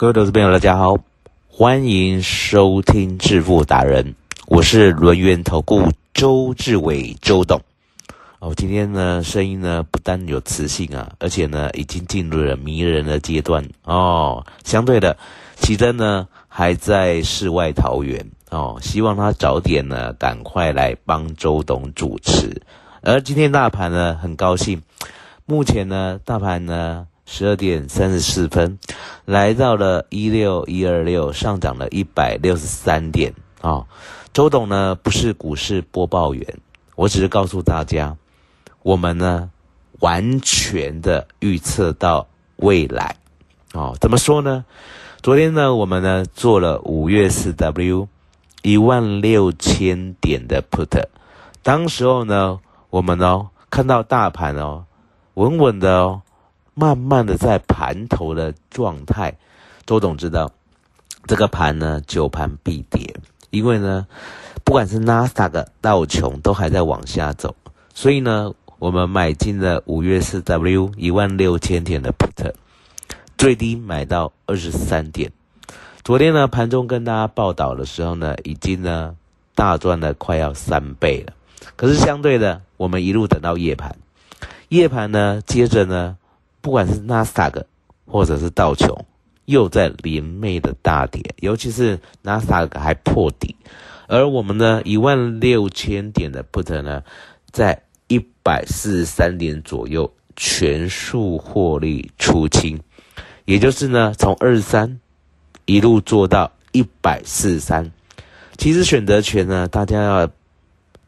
各位投资朋友，大家好，欢迎收听致富达人，我是轮源投顾周志伟周董。哦，今天呢，声音呢不但有磁性啊，而且呢已经进入了迷人的阶段哦。相对的，奇珍呢还在世外桃源哦，希望他早点呢赶快来帮周董主持。而今天大盘呢，很高兴，目前呢大盘呢。十二点三十四分，来到了一六一二六，上涨了一百六十三点啊！周董呢不是股市播报员，我只是告诉大家，我们呢完全的预测到未来哦。怎么说呢？昨天呢，我们呢做了五月四 W 一万六千点的 put，当时候呢，我们哦看到大盘哦稳稳的哦。慢慢的在盘头的状态，周董知道这个盘呢久盘必跌，因为呢不管是纳斯达克、道琼都还在往下走，所以呢我们买进了五月四 W 一万六千点的 put，最低买到二十三点。昨天呢盘中跟大家报道的时候呢，已经呢大赚了快要三倍了。可是相对的，我们一路等到夜盘，夜盘呢接着呢。不管是纳斯达克或者是道琼，又在连袂的大跌，尤其是纳斯达克还破底，而我们呢一万六千点的 put 呢，在一百四十三点左右全数获利出清，也就是呢从二十三一路做到一百四十三。其实选择权呢，大家要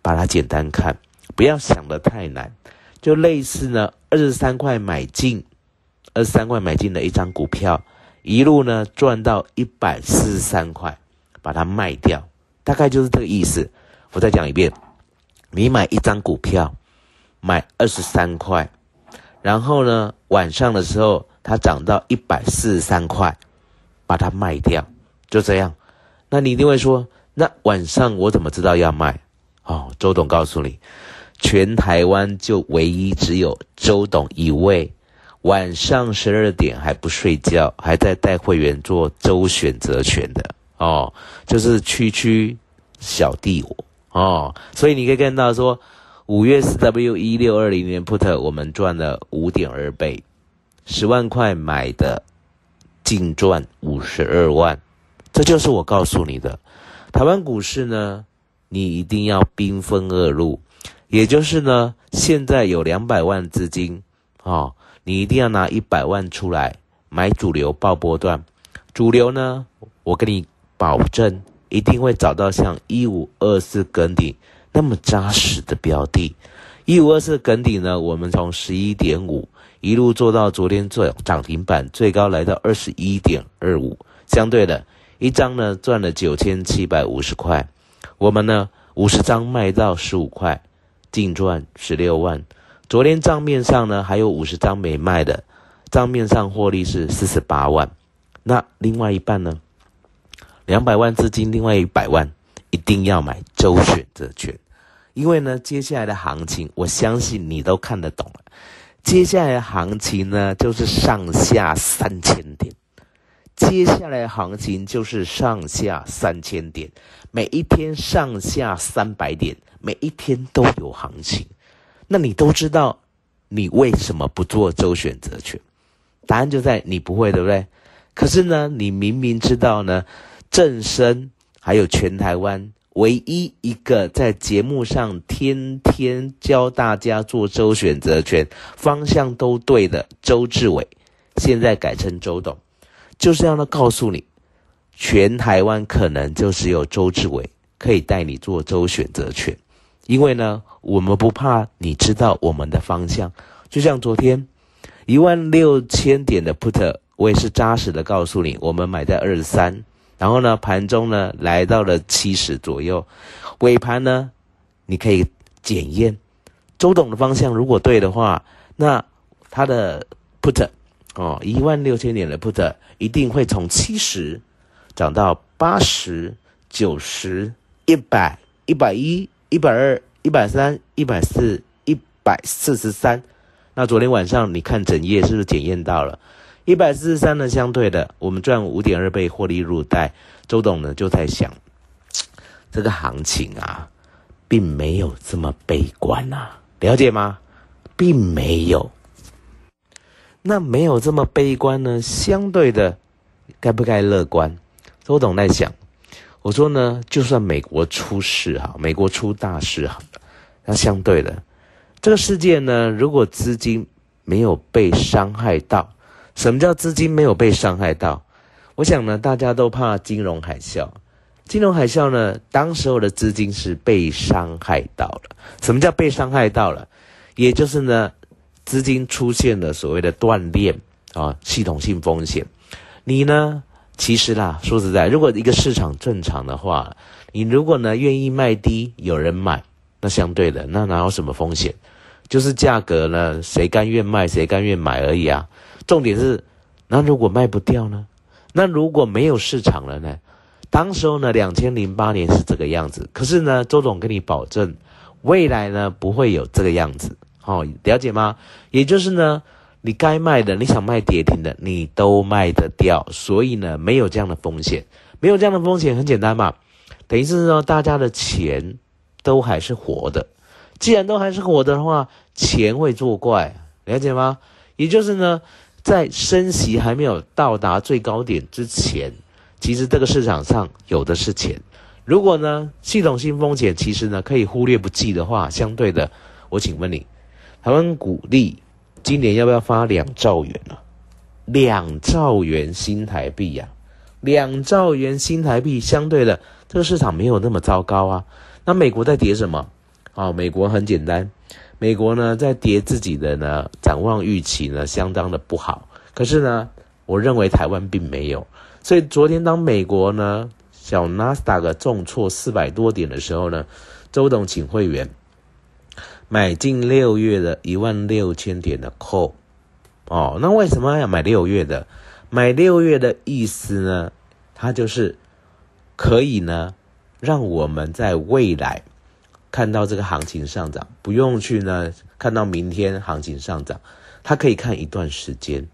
把它简单看，不要想的太难。就类似呢，二十三块买进，二十三块买进的一张股票，一路呢赚到一百四十三块，把它卖掉，大概就是这个意思。我再讲一遍，你买一张股票，买二十三块，然后呢晚上的时候它涨到一百四十三块，把它卖掉，就这样。那你一定会说，那晚上我怎么知道要卖？哦，周董告诉你。全台湾就唯一只有周董一位，晚上十二点还不睡觉，还在带会员做周选择权的哦，就是区区小弟我哦，所以你可以看到说，五月四 W 一六二零年 put 我们赚了五点二倍，十万块买的，净赚五十二万，这就是我告诉你的，台湾股市呢，你一定要兵分二路。也就是呢，现在有两百万资金，哦，你一定要拿一百万出来买主流爆波段。主流呢，我跟你保证，一定会找到像一五二四梗底那么扎实的标的。一五二四梗底呢，我们从十一点五一路做到昨天做涨停板，最高来到二十一点二五。相对的，一张呢赚了九千七百五十块，我们呢五十张卖到十五块。净赚十六万，昨天账面上呢还有五十张没卖的，账面上获利是四十八万。那另外一半呢？两百万资金，另外一百万一定要买周选择权，因为呢接下来的行情，我相信你都看得懂了。接下来的行情呢就是上下三千点，接下来行情就是上下三千点，每一天上下三百点，每一天都有行情。那你都知道，你为什么不做周选择权？答案就在你不会，对不对？可是呢，你明明知道呢，正生还有全台湾唯一一个在节目上天天教大家做周选择权，方向都对的周志伟，现在改成周董。就是要呢告诉你，全台湾可能就只有周志伟可以带你做周选择权，因为呢，我们不怕你知道我们的方向。就像昨天一万六千点的 put，我也是扎实的告诉你，我们买在二十三，然后呢，盘中呢来到了七十左右，尾盘呢，你可以检验周董的方向，如果对的话，那他的 put。哦，一万六千点的 put 一定会从七十涨到八十九十一百一百一一百二一百三一百四一百四十三。那昨天晚上你看整夜是不是检验到了一百四十三呢？相对的，我们赚五点二倍获利入袋。周董呢就在想，这个行情啊，并没有这么悲观呐，了解吗？并没有。那没有这么悲观呢？相对的，该不该乐观？周董在想，我说呢，就算美国出事哈，美国出大事哈，那相对的，这个世界呢，如果资金没有被伤害到，什么叫资金没有被伤害到？我想呢，大家都怕金融海啸，金融海啸呢，当时候的资金是被伤害到了。什么叫被伤害到了？也就是呢。资金出现了所谓的断裂啊，系统性风险。你呢？其实啦，说实在，如果一个市场正常的话，你如果呢愿意卖低，有人买，那相对的，那哪有什么风险？就是价格呢，谁甘愿卖，谁甘愿买而已啊。重点是，那如果卖不掉呢？那如果没有市场了呢？当时候呢，两千零八年是这个样子，可是呢，周总跟你保证，未来呢不会有这个样子。好，了解吗？也就是呢，你该卖的，你想卖跌停的，你都卖得掉，所以呢，没有这样的风险，没有这样的风险，很简单嘛，等于是说大家的钱都还是活的，既然都还是活的话，钱会作怪，了解吗？也就是呢，在升息还没有到达最高点之前，其实这个市场上有的是钱，如果呢，系统性风险其实呢可以忽略不计的话，相对的，我请问你。台湾股利今年要不要发两兆元啊？两兆元新台币呀，两兆元新台币，相对的这个市场没有那么糟糕啊。那美国在跌什么？啊，美国很简单，美国呢在跌自己的呢展望预期呢相当的不好。可是呢，我认为台湾并没有。所以昨天当美国呢小纳斯达克重挫四百多点的时候呢，周董请会员。买进六月的一万六千点的 call，哦，那为什么要买六月的？买六月的意思呢？它就是可以呢，让我们在未来看到这个行情上涨，不用去呢看到明天行情上涨，它可以看一段时间，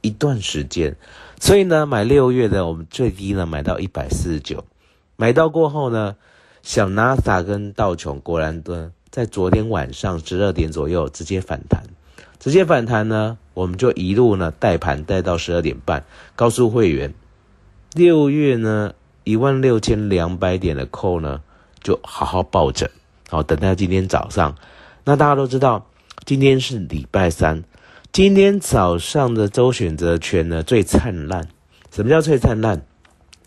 一段时间。所以呢，买六月的，我们最低呢买到一百四十九，买到过后呢，小 NASA 跟道琼果然都。在昨天晚上十二点左右直接反弹，直接反弹呢，我们就一路呢带盘带到十二点半，告诉会员，六月呢一万六千两百点的扣呢，就好好抱着，好等到今天早上。那大家都知道，今天是礼拜三，今天早上的周选择权呢最灿烂。什么叫最灿烂？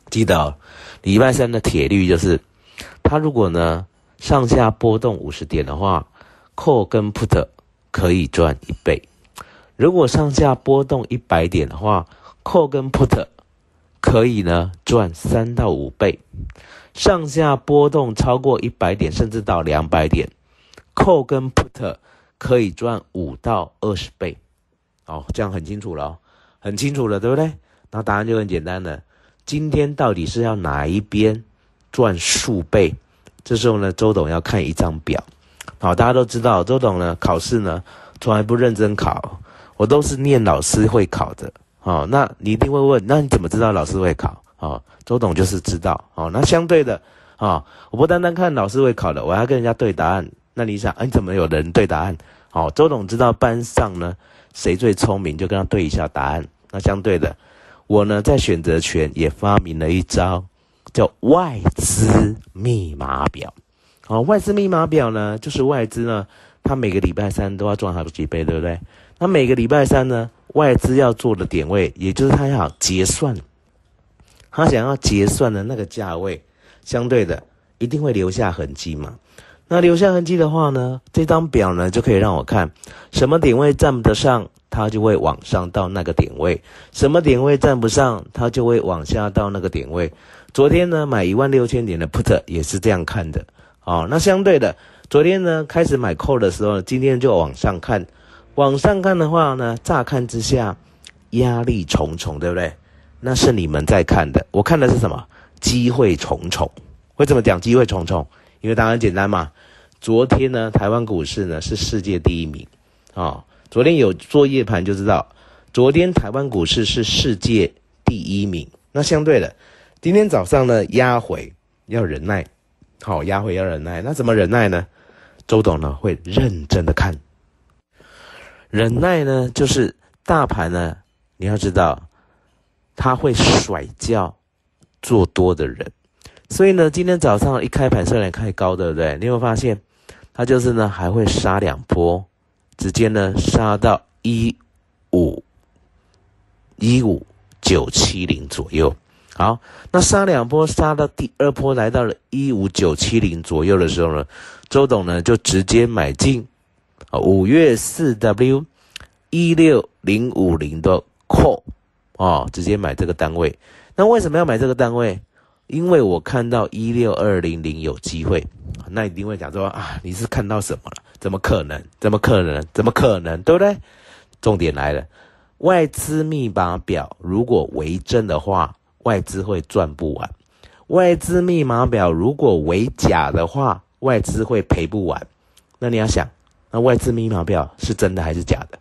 记得礼拜三的铁律就是，它如果呢。上下波动五十点的话，call 跟 put 可以赚一倍；如果上下波动一百点的话，call 跟 put 可以呢赚三到五倍；上下波动超过一百点，甚至到两百点，call 跟 put 可以赚五到二十倍。哦，这样很清楚了，很清楚了，对不对？那答案就很简单了。今天到底是要哪一边赚数倍？这时候呢，周董要看一张表，好，大家都知道，周董呢考试呢从来不认真考，我都是念老师会考的，哦，那你一定会问，那你怎么知道老师会考？哦，周董就是知道。哦，那相对的，啊，我不单单看老师会考的，我还跟人家对答案。那你想，哎，怎么有人对答案？好，周董知道班上呢谁最聪明，就跟他对一下答案。那相对的，我呢在选择权也发明了一招，叫外资密码表。好，外资密码表呢，就是外资呢，他每个礼拜三都要赚好几倍，对不对？那每个礼拜三呢，外资要做的点位，也就是他要结算，他想要结算的那个价位，相对的一定会留下痕迹嘛。那留下痕迹的话呢，这张表呢就可以让我看什么点位站得上，它就会往上到那个点位；什么点位站不上，它就会往下到那个点位。昨天呢买一万六千点的 put 也是这样看的。哦，那相对的，昨天呢开始买 call 的时候，今天就往上看，往上看的话呢，乍看之下压力重重，对不对？那是你们在看的，我看的是什么？机会重重。为什么讲机会重重？因为答案简单嘛。昨天呢，台湾股市呢是世界第一名，啊，昨天有做夜盘就知道，昨天台湾股市是世界第一名。那相对的，今天早上呢压回要忍耐，好压回要忍耐。那怎么忍耐呢？周董呢会认真的看，忍耐呢就是大盘呢，你要知道，他会甩掉做多的人，所以呢，今天早上一开盘虽然开高，对不对？你有发现？它就是呢，还会杀两波，直接呢杀到一五一五九七零左右。好，那杀两波，杀到第二波来到了一五九七零左右的时候呢，周董呢就直接买进啊五月四 W 一六零五零的 call 哦，直接买这个单位。那为什么要买这个单位？因为我看到一六二零零有机会，那一定会讲说啊，你是看到什么了？怎么可能？怎么可能？怎么可能？对不对？重点来了，外资密码表如果为真的话，外资会赚不完；外资密码表如果为假的话，外资会赔不完。那你要想，那外资密码表是真的还是假的？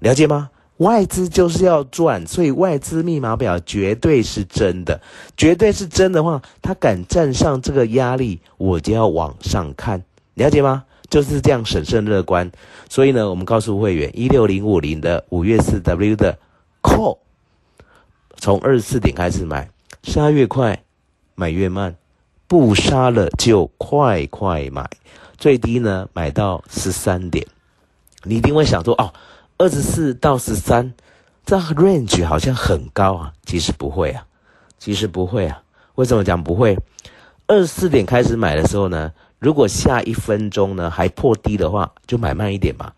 了解吗？外资就是要赚，所以外资密码表绝对是真的，绝对是真的话，他敢站上这个压力，我就要往上看，了解吗？就是这样审慎乐观。所以呢，我们告诉会员，一六零五零的五月四 W 的 call，从二十四点开始买，杀越快，买越慢，不杀了就快快买，最低呢买到十三点，你一定会想说哦。二十四到十三，这 range 好像很高啊，其实不会啊，其实不会啊。为什么讲不会？二十四点开始买的时候呢，如果下一分钟呢还破低的话，就买慢一点嘛。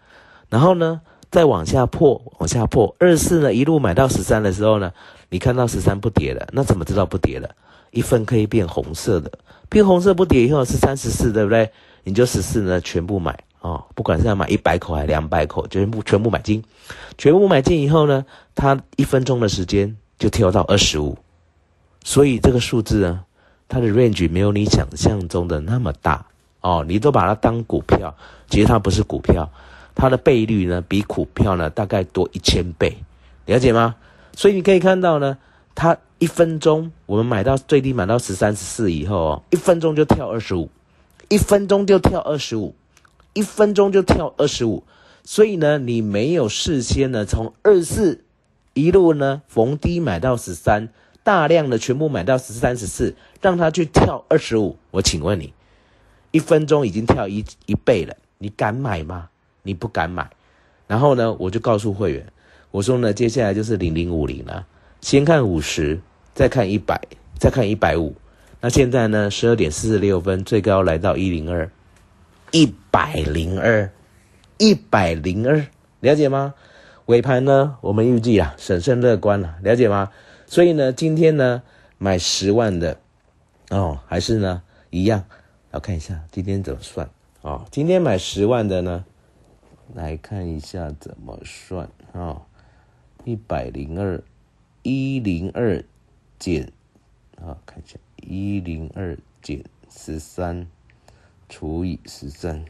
然后呢，再往下破，往下破。二十四呢一路买到十三的时候呢，你看到十三不跌了，那怎么知道不跌了？一分可以变红色的，变红色不跌以后是三十四，对不对？你就十四呢全部买。哦，不管是要买一百口还是两百口，全部全部买进，全部买进以后呢，它一分钟的时间就跳到二十五，所以这个数字呢，它的 range 没有你想象中的那么大哦。你都把它当股票，其实它不是股票，它的倍率呢比股票呢大概多一千倍，了解吗？所以你可以看到呢，它一分钟我们买到最低买到十三十四以后哦，一分钟就跳二十五，一分钟就跳二十五。一分钟就跳二十五，所以呢，你没有事先呢从二四一路呢逢低买到十三，大量的全部买到十三十四，让他去跳二十五。我请问你，一分钟已经跳一一倍了，你敢买吗？你不敢买。然后呢，我就告诉会员，我说呢，接下来就是零零五零了，先看五十，再看一百，再看一百五。那现在呢，十二点四十六分，最高来到一零二。一百零二，一百零二，了解吗？尾盘呢？我们预计啊，审慎乐观了，了解吗？所以呢，今天呢，买十万的哦，还是呢一样。要看一下今天怎么算哦。今天买十万的呢，来看一下怎么算啊？一百零二，一零二减啊，看一下一零二减十三。除以十三，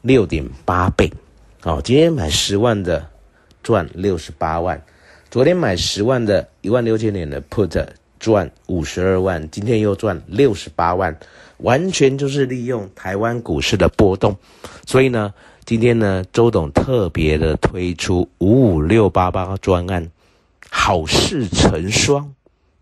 六点八倍，好，今天买十万的赚六十八万，昨天买十万的一万六千点的 put 赚五十二万，今天又赚六十八万，完全就是利用台湾股市的波动。所以呢，今天呢，周董特别的推出五五六八八专案，好事成双，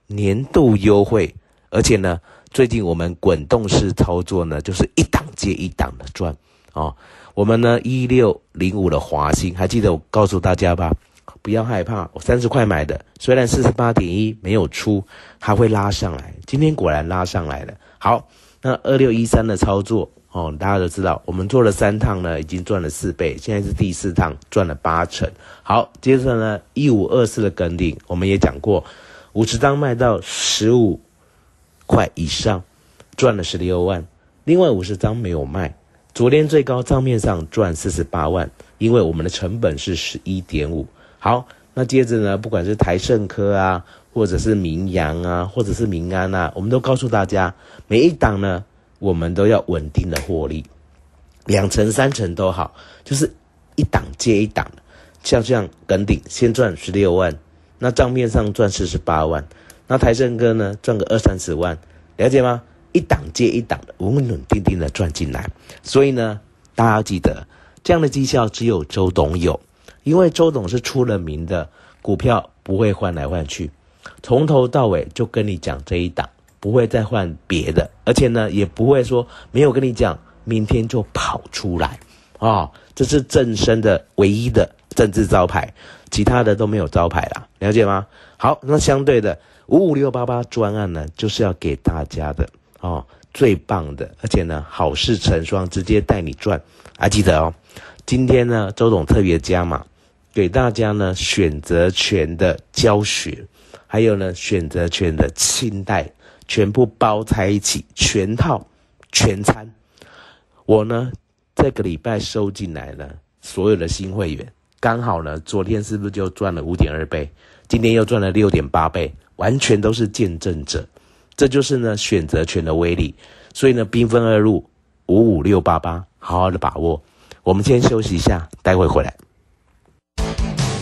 年度优惠，而且呢，最近我们滚动式操作呢，就是一档接一档的赚哦。我们呢一六零五的华兴，还记得我告诉大家吧？不要害怕，我三十块买的，虽然四十八点一没有出，它会拉上来。今天果然拉上来了。好，那二六一三的操作哦，大家都知道，我们做了三趟呢，已经赚了四倍，现在是第四趟赚了八成。好，接着呢一五二四的跟顶，我们也讲过，五十张卖到十五块以上，赚了十六万。另外五十张没有卖，昨天最高账面上赚四十八万，因为我们的成本是十一点五。好，那接着呢，不管是台盛科啊，或者是民阳啊，或者是民安啊，我们都告诉大家，每一档呢，我们都要稳定的获利，两成三成都好，就是一档接一档的，像这样梗顶先赚十六万，那账面上赚四十八万，那台盛哥呢赚个二三十万，了解吗？一档接一档的，稳稳定定的赚进来，所以呢，大家要记得，这样的绩效只有周董有。因为周董是出了名的，股票不会换来换去，从头到尾就跟你讲这一档，不会再换别的，而且呢，也不会说没有跟你讲，明天就跑出来，啊，这是正身的唯一的政治招牌，其他的都没有招牌啦，了解吗？好，那相对的五五六八八专案呢，就是要给大家的哦，最棒的，而且呢，好事成双，直接带你赚，还记得哦，今天呢，周董特别加码。给大家呢选择权的教学，还有呢选择权的清代，全部包在一起，全套全餐。我呢这个礼拜收进来了所有的新会员，刚好呢昨天是不是就赚了五点二倍？今天又赚了六点八倍，完全都是见证者。这就是呢选择权的威力。所以呢兵分二路，五五六八八，好好的把握。我们先休息一下，待会回来。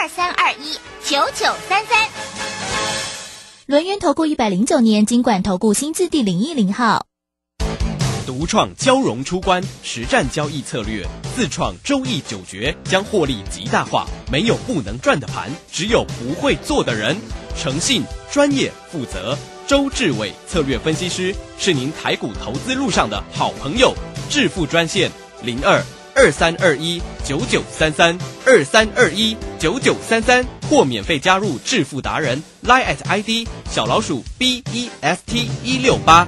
二三二一九九三三，轮源投顾一百零九年金管投顾新字第零一零号，独创交融出关实战交易策略，自创周易九诀，将获利极大化。没有不能赚的盘，只有不会做的人。诚信、专业、负责，周志伟策略分析师是您台股投资路上的好朋友。致富专线零二。二三二一九九三三二三二一九九三三，或免费加入致富达人，line at ID 小老鼠 B E S T 一六八。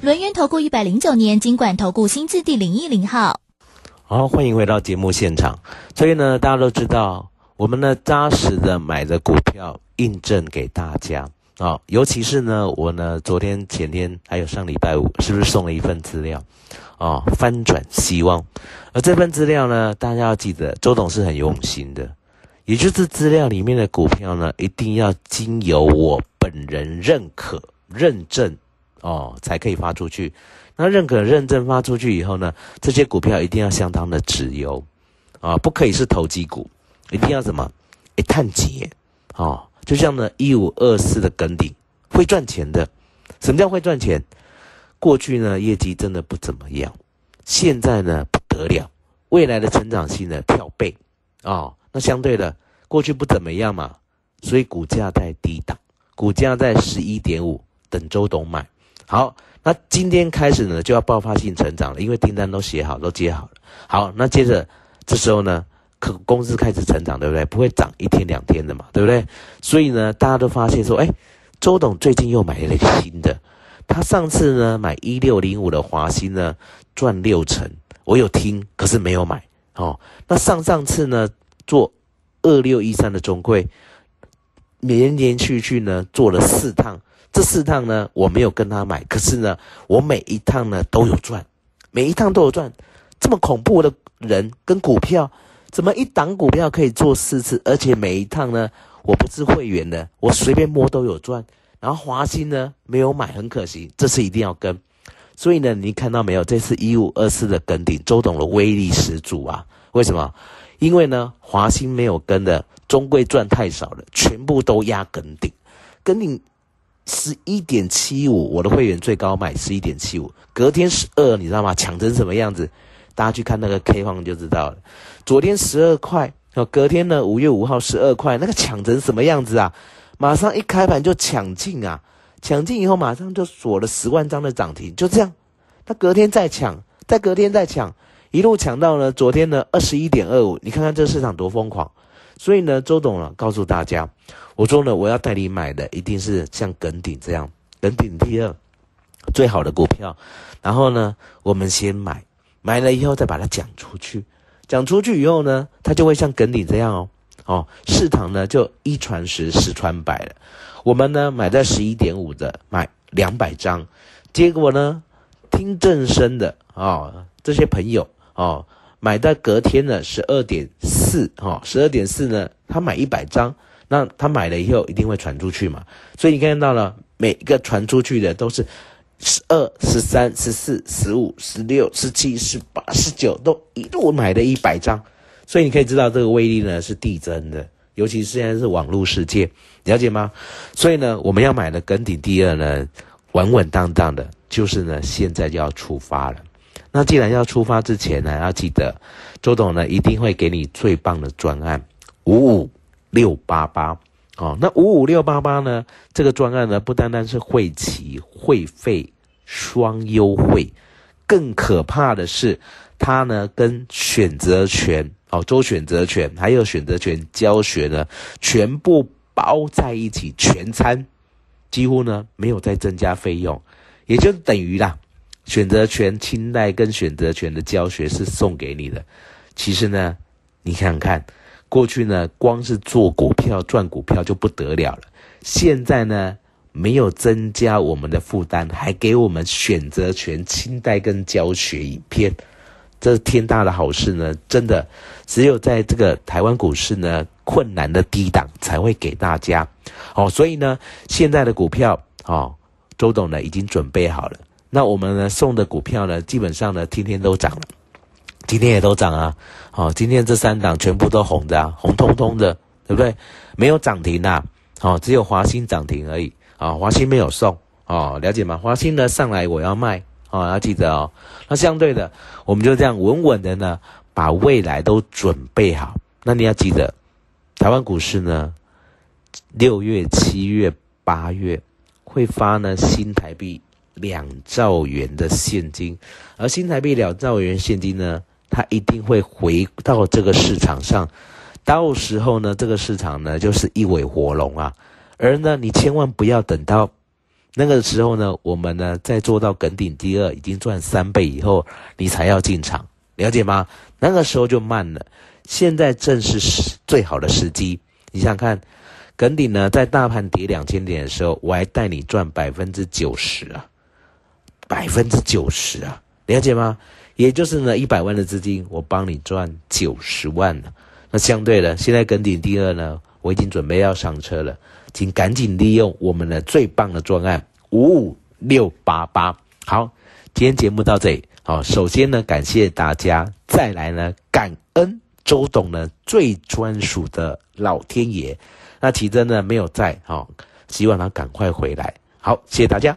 轮源投顾一百零九年金管投顾新字第零一零号。好，欢迎回到节目现场。所以呢，大家都知道，我们呢扎实的买的股票，印证给大家啊。尤其是呢，我呢昨天、前天还有上礼拜五，是不是送了一份资料？啊，翻转希望，而这份资料呢，大家要记得，周董是很用心的，也就是资料里面的股票呢，一定要经由我本人认可、认证哦，才可以发出去。那认可、认证发出去以后呢，这些股票一定要相当的值优啊，不可以是投机股，一定要什么？一探节啊，就像呢一五二四的梗顶会赚钱的，什么叫会赚钱？过去呢，业绩真的不怎么样，现在呢不得了，未来的成长性呢跳倍啊！那相对的，过去不怎么样嘛，所以股价在低档，股价在十一点五，等周董买。好，那今天开始呢就要爆发性成长了，因为订单都写好，都接好了。好，那接着这时候呢，可公司开始成长，对不对？不会涨一天两天的嘛，对不对？所以呢，大家都发现说，哎，周董最近又买了一个新的。他上次呢买一六零五的华兴呢赚六成，我有听，可是没有买。哦，那上上次呢做二六一三的中贵，连连续续呢做了四趟，这四趟呢我没有跟他买，可是呢我每一趟呢都有赚，每一趟都有赚。这么恐怖的人跟股票，怎么一档股票可以做四次，而且每一趟呢我不是会员的，我随便摸都有赚。然后华兴呢没有买，很可惜，这次一定要跟。所以呢，你看到没有？这次一五二四的跟顶，周董的威力十足啊！为什么？因为呢，华兴没有跟的，中贵赚太少了，全部都压跟顶，跟顶十一点七五，我的会员最高买十一点七五，隔天十二，你知道吗？抢成什么样子？大家去看那个 K 方就知道了。昨天十二块，隔天呢，五月五号十二块，那个抢成什么样子啊？马上一开盘就抢进啊！抢进以后马上就锁了十万张的涨停，就这样。他隔天再抢，再隔天再抢，一路抢到了昨天的二十一点二五。你看看这市场多疯狂！所以呢，周董啊，告诉大家，我说呢，我要带你买的一定是像耿鼎这样，耿鼎第二最好的股票。然后呢，我们先买，买了以后再把它讲出去，讲出去以后呢，它就会像耿鼎这样哦。哦，市场呢就一传十，十传百了。我们呢买在十一点五的，买两百张，结果呢听正声的啊，这些朋友哦，买在隔天的十二点四，哈，十二点四呢，他买一百张，那他买了以后一定会传出去嘛。所以你看到了，每一个传出去的都是十二、十三、十四、十五、十六、十七、十八、十九，都一路买了一百张。所以你可以知道这个威力呢是递增的，尤其是现在是网络世界，了解吗？所以呢，我们要买的跟顶第二呢，稳稳当当的，就是呢现在就要出发了。那既然要出发之前呢，要记得周董呢一定会给你最棒的专案五五六八八哦。那五五六八八呢，这个专案呢不单单是会期会费双优惠，更可怕的是它呢跟选择权。哦，周选择权还有选择权教学呢，全部包在一起，全餐，几乎呢没有再增加费用，也就等于啦，选择权清代跟选择权的教学是送给你的。其实呢，你想想看，过去呢光是做股票赚股票就不得了了，现在呢没有增加我们的负担，还给我们选择权清代跟教学影片。这是天大的好事呢，真的，只有在这个台湾股市呢困难的低档才会给大家，哦，所以呢，现在的股票，哦，周董呢已经准备好了，那我们呢送的股票呢，基本上呢天天都涨了，今天也都涨啊，哦，今天这三档全部都红的啊，红彤彤的，对不对？没有涨停啊，哦，只有华兴涨停而已，啊，华兴没有送，哦，了解吗？华兴呢上来我要卖。哦，要记得哦。那相对的，我们就这样稳稳的呢，把未来都准备好。那你要记得，台湾股市呢，六月、七月、八月会发呢新台币两兆元的现金，而新台币两兆元现金呢，它一定会回到这个市场上。到时候呢，这个市场呢就是一尾活龙啊。而呢，你千万不要等到。那个时候呢，我们呢在做到梗顶第二已经赚三倍以后，你才要进场，了解吗？那个时候就慢了。现在正是最好的时机。你想看，梗顶呢在大盘跌两千点的时候，我还带你赚百分之九十啊，百分之九十啊，了解吗？也就是呢一百万的资金，我帮你赚九十万了。那相对的，现在梗顶第二呢，我已经准备要上车了。请赶紧利用我们的最棒的专案五五六八八。好，今天节目到这里。好，首先呢，感谢大家，再来呢，感恩周董呢最专属的老天爷。那奇珍呢没有在，好，希望他赶快回来。好，谢谢大家。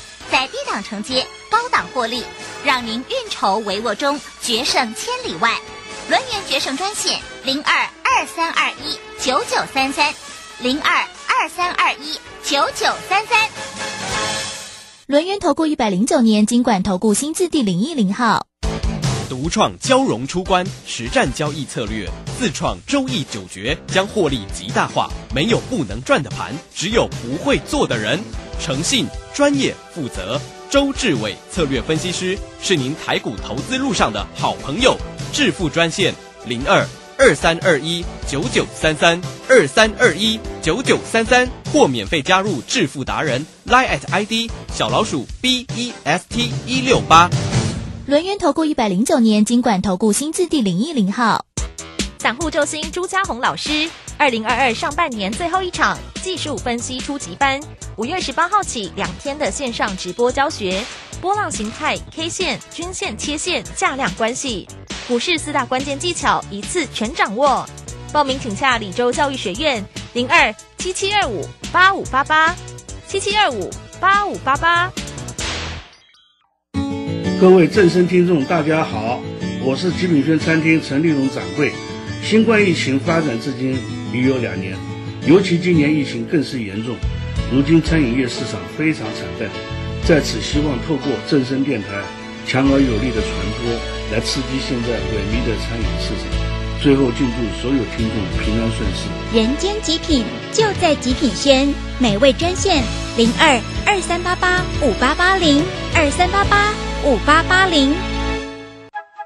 在低档承接，高档获利，让您运筹帷幄中决胜千里外。轮源决胜专线零二二三二一九九三三零二。二三二一九九三三，轮源投顾一百零九年金管投顾新字第零一零号，独创交融出关实战交易策略，自创周易九诀，将获利极大化。没有不能赚的盘，只有不会做的人。诚信、专业、负责。周志伟策略分析师是您台股投资路上的好朋友。致富专线零二。二三二一九九三三二三二一九九三三，或免费加入致富达人 line at ID 小老鼠 B E S T 一六八。轮源投顾一百零九年经管投顾新字第零一零号，散户救星朱家红老师，二零二二上半年最后一场技术分析初级班，五月十八号起两天的线上直播教学，波浪形态、K 线、均线、切线、价量关系。股市四大关键技巧一次全掌握，报名请下李州教育学院零二七七二五八五八八七七二五八五八八。各位正声听众，大家好，我是极品轩餐厅陈立荣掌柜。新冠疫情发展至今已有两年，尤其今年疫情更是严重，如今餐饮业市场非常惨淡，在此希望透过正声电台强而有力的传播。来刺激现在萎靡的餐饮市场，最后敬祝所有听众平安顺遂。人间极品就在极品轩，美味专线零二二三八八五八八零二三八八五八八零。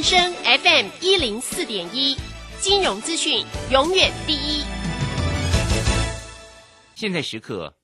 正声 FM 一零四点一，金融资讯永远第一。现在时刻